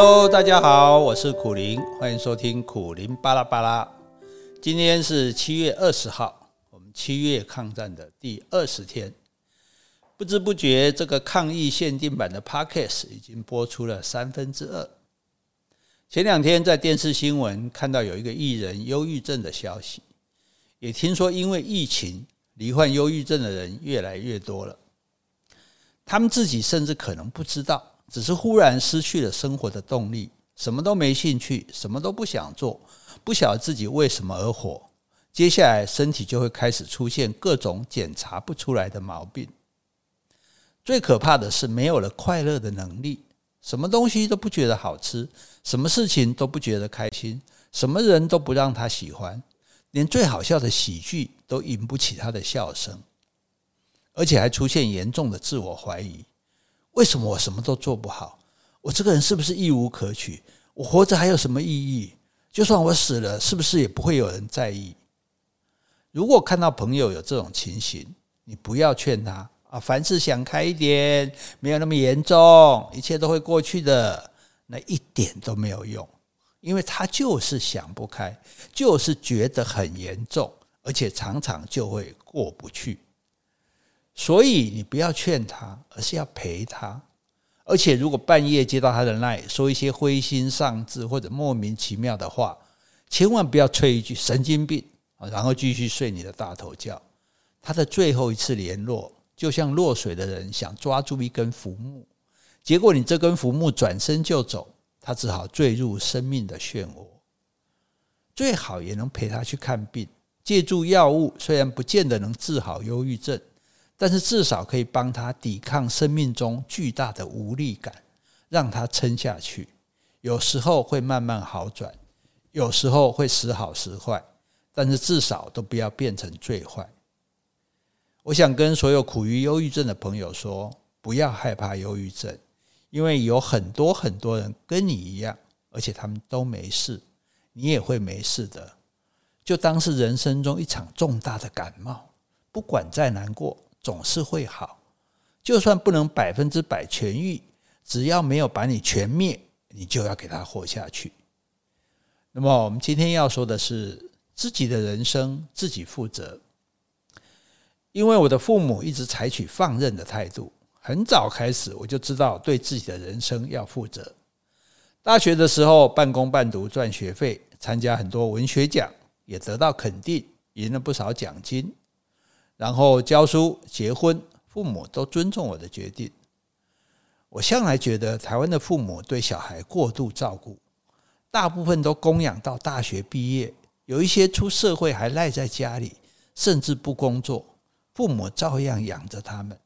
Hello，大家好，我是苦苓，欢迎收听苦苓巴拉巴拉。今天是七月二十号，我们七月抗战的第二十天。不知不觉，这个抗疫限定版的 Podcast 已经播出了三分之二。前两天在电视新闻看到有一个艺人忧郁症的消息，也听说因为疫情罹患忧郁症的人越来越多了。他们自己甚至可能不知道，只是忽然失去了生活的动力，什么都没兴趣，什么都不想做，不晓得自己为什么而活。接下来身体就会开始出现各种检查不出来的毛病。最可怕的是没有了快乐的能力，什么东西都不觉得好吃，什么事情都不觉得开心，什么人都不让他喜欢，连最好笑的喜剧都引不起他的笑声。而且还出现严重的自我怀疑：为什么我什么都做不好？我这个人是不是一无可取？我活着还有什么意义？就算我死了，是不是也不会有人在意？如果看到朋友有这种情形，你不要劝他啊，凡事想开一点，没有那么严重，一切都会过去的。那一点都没有用，因为他就是想不开，就是觉得很严重，而且常常就会过不去。所以你不要劝他，而是要陪他。而且如果半夜接到他的 LINE，说一些灰心丧志或者莫名其妙的话，千万不要催一句神经病，然后继续睡你的大头觉。他的最后一次联络，就像落水的人想抓住一根浮木，结果你这根浮木转身就走，他只好坠入生命的漩涡。最好也能陪他去看病，借助药物，虽然不见得能治好忧郁症。但是至少可以帮他抵抗生命中巨大的无力感，让他撑下去。有时候会慢慢好转，有时候会时好时坏，但是至少都不要变成最坏。我想跟所有苦于忧郁症的朋友说，不要害怕忧郁症，因为有很多很多人跟你一样，而且他们都没事，你也会没事的。就当是人生中一场重大的感冒，不管再难过。总是会好，就算不能百分之百痊愈，只要没有把你全灭，你就要给他活下去。那么，我们今天要说的是自己的人生自己负责。因为我的父母一直采取放任的态度，很早开始我就知道对自己的人生要负责。大学的时候半工半读赚学费，参加很多文学奖，也得到肯定，赢了不少奖金。然后教书、结婚，父母都尊重我的决定。我向来觉得台湾的父母对小孩过度照顾，大部分都供养到大学毕业，有一些出社会还赖在家里，甚至不工作，父母照样养着他们。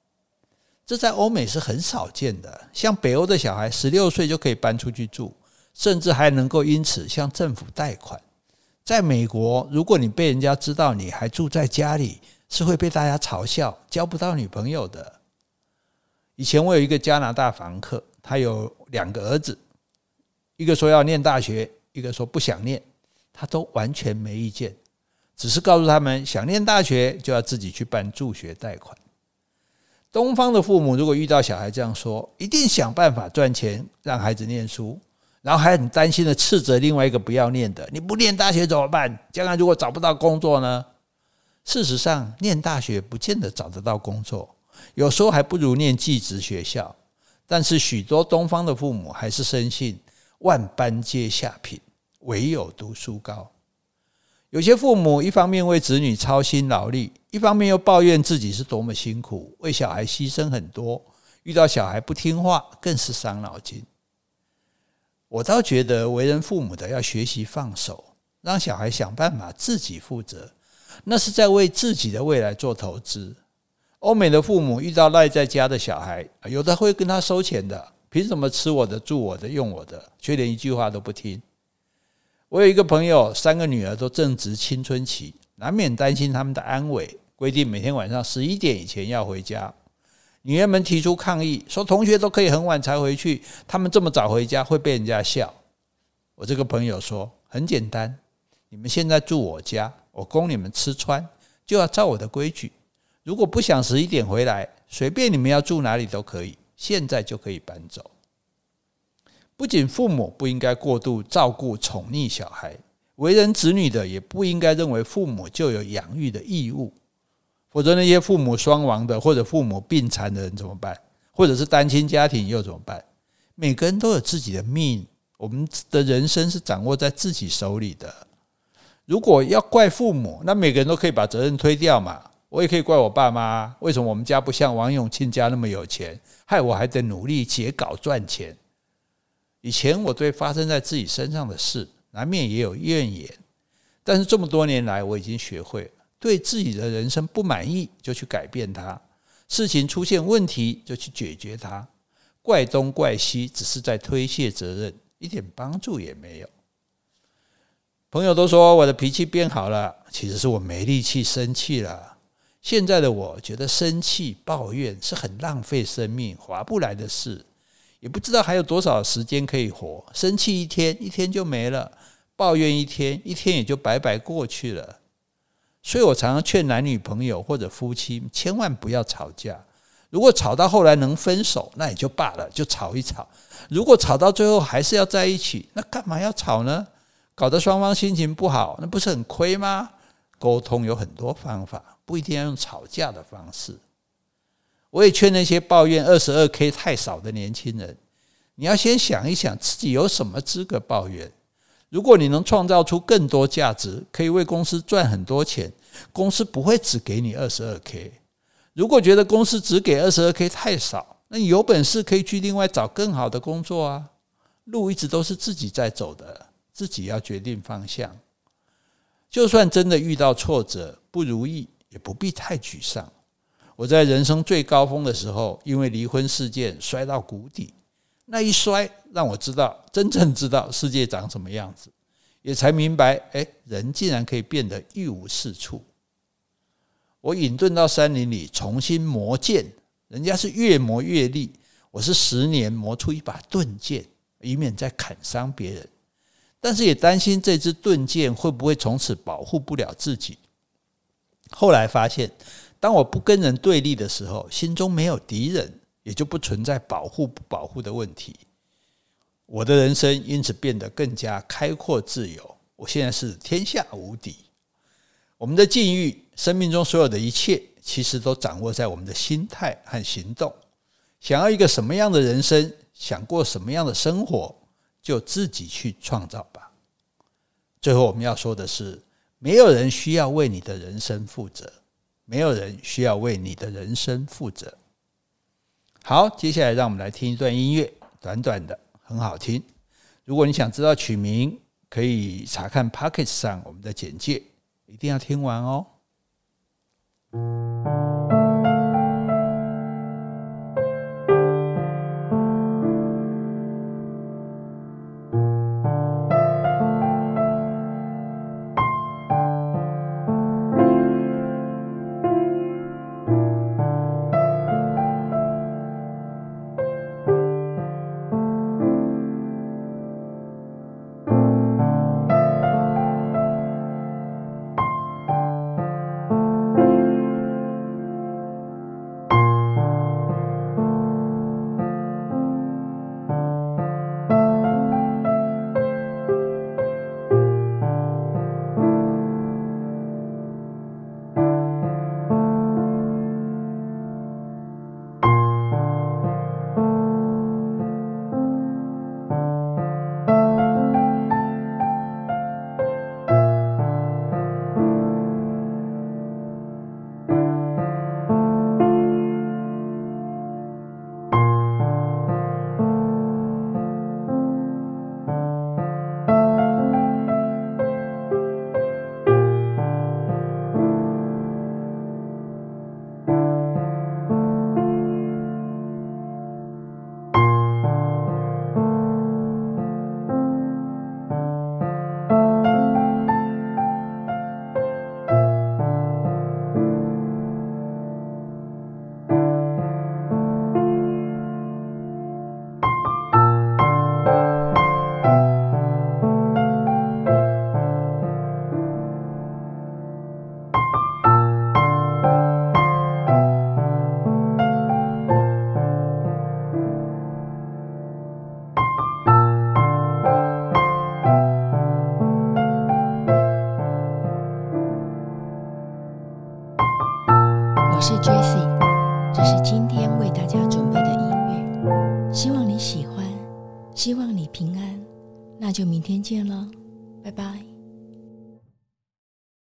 这在欧美是很少见的，像北欧的小孩十六岁就可以搬出去住，甚至还能够因此向政府贷款。在美国，如果你被人家知道你还住在家里，是会被大家嘲笑，交不到女朋友的。以前我有一个加拿大房客，他有两个儿子，一个说要念大学，一个说不想念，他都完全没意见，只是告诉他们想念大学就要自己去办助学贷款。东方的父母如果遇到小孩这样说，一定想办法赚钱让孩子念书，然后还很担心的斥责另外一个不要念的，你不念大学怎么办？将来如果找不到工作呢？事实上，念大学不见得找得到工作，有时候还不如念技职学校。但是许多东方的父母还是深信万般皆下品，唯有读书高。有些父母一方面为子女操心劳力，一方面又抱怨自己是多么辛苦，为小孩牺牲很多，遇到小孩不听话更是伤脑筋。我倒觉得为人父母的要学习放手，让小孩想办法自己负责。那是在为自己的未来做投资。欧美的父母遇到赖在家的小孩，有的会跟他收钱的，凭什么吃我的、住我的、用我的，却连一句话都不听？我有一个朋友，三个女儿都正值青春期，难免担心他们的安危，规定每天晚上十一点以前要回家。女儿们提出抗议，说同学都可以很晚才回去，他们这么早回家会被人家笑。我这个朋友说，很简单，你们现在住我家。我供你们吃穿，就要照我的规矩。如果不想十一点回来，随便你们要住哪里都可以，现在就可以搬走。不仅父母不应该过度照顾宠溺小孩，为人子女的也不应该认为父母就有养育的义务。否则那些父母双亡的或者父母病残的人怎么办？或者是单亲家庭又怎么办？每个人都有自己的命，我们的人生是掌握在自己手里的。如果要怪父母，那每个人都可以把责任推掉嘛。我也可以怪我爸妈，为什么我们家不像王永庆家那么有钱，害我还得努力写稿赚钱？以前我对发生在自己身上的事，难免也有怨言，但是这么多年来，我已经学会。对自己的人生不满意，就去改变它；事情出现问题，就去解决它。怪东怪西，只是在推卸责任，一点帮助也没有。朋友都说我的脾气变好了，其实是我没力气生气了。现在的我觉得生气抱怨是很浪费生命、划不来的事，也不知道还有多少时间可以活。生气一天，一天就没了；抱怨一天，一天也就白白过去了。所以我常常劝男女朋友或者夫妻千万不要吵架。如果吵到后来能分手，那也就罢了，就吵一吵。如果吵到最后还是要在一起，那干嘛要吵呢？搞得双方心情不好，那不是很亏吗？沟通有很多方法，不一定要用吵架的方式。我也劝那些抱怨二十二 K 太少的年轻人，你要先想一想自己有什么资格抱怨。如果你能创造出更多价值，可以为公司赚很多钱，公司不会只给你二十二 K。如果觉得公司只给二十二 K 太少，那你有本事可以去另外找更好的工作啊。路一直都是自己在走的，自己要决定方向。就算真的遇到挫折、不如意，也不必太沮丧。我在人生最高峰的时候，因为离婚事件摔到谷底。那一摔，让我知道真正知道世界长什么样子，也才明白，哎，人竟然可以变得一无是处。我隐遁到山林里重新磨剑，人家是越磨越利，我是十年磨出一把钝剑，以免再砍伤别人。但是也担心这支盾剑会不会从此保护不了自己。后来发现，当我不跟人对立的时候，心中没有敌人。也就不存在保护不保护的问题，我的人生因此变得更加开阔自由。我现在是天下无敌。我们的境遇，生命中所有的一切，其实都掌握在我们的心态和行动。想要一个什么样的人生，想过什么样的生活，就自己去创造吧。最后我们要说的是，没有人需要为你的人生负责，没有人需要为你的人生负责。好，接下来让我们来听一段音乐，短短的，很好听。如果你想知道曲名，可以查看 Pocket 上我们的简介，一定要听完哦。那就明天见了，拜拜。